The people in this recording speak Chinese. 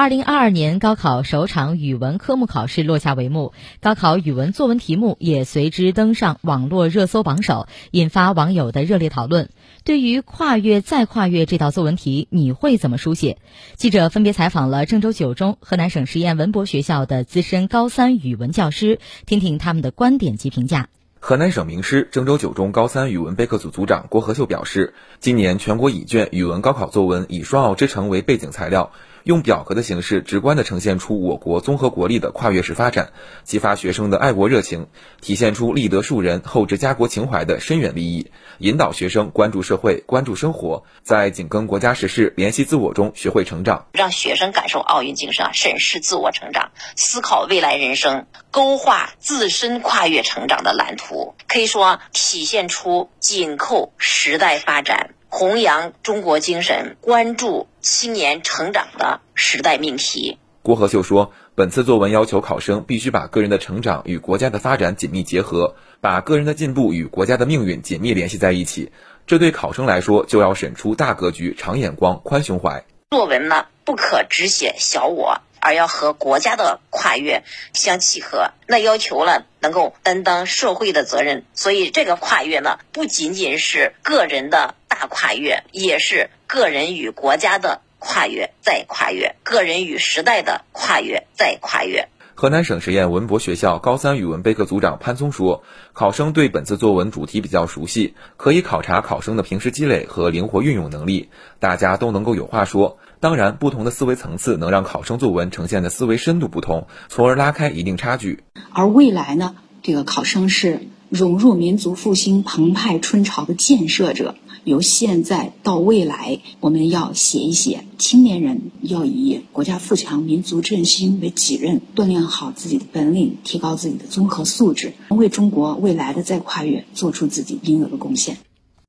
二零二二年高考首场语文科目考试落下帷幕，高考语文作文题目也随之登上网络热搜榜首，引发网友的热烈讨论。对于跨越再跨越这道作文题，你会怎么书写？记者分别采访了郑州九中、河南省实验文博学校的资深高三语文教师，听听他们的观点及评价。河南省名师、郑州九中高三语文备课组组长郭和秀表示，今年全国乙卷语文高考作文以“双奥之城”为背景材料。用表格的形式，直观地呈现出我国综合国力的跨越式发展，激发学生的爱国热情，体现出立德树人、厚植家国情怀的深远利益，引导学生关注社会、关注生活，在紧跟国家时事、联系自我中学会成长，让学生感受奥运精神，审视自我成长，思考未来人生，勾画自身跨越成长的蓝图，可以说体现出紧扣时代发展。弘扬中国精神，关注青年成长的时代命题。郭和秀说，本次作文要求考生必须把个人的成长与国家的发展紧密结合，把个人的进步与国家的命运紧密联系在一起。这对考生来说，就要审出大格局、长眼光、宽胸怀。作文呢，不可只写小我。而要和国家的跨越相契合，那要求了能够担当社会的责任。所以这个跨越呢，不仅仅是个人的大跨越，也是个人与国家的跨越再跨越，个人与时代的跨越再跨越。河南省实验文博学校高三语文备课组长潘松说：“考生对本次作文主题比较熟悉，可以考察考生的平时积累和灵活运用能力，大家都能够有话说。当然，不同的思维层次能让考生作文呈现的思维深度不同，从而拉开一定差距。而未来呢，这个考生是融入民族复兴澎湃春潮的建设者。”由现在到未来，我们要写一写青年人要以国家富强、民族振兴为己任，锻炼好自己的本领，提高自己的综合素质，为中国未来的再跨越做出自己应有的贡献。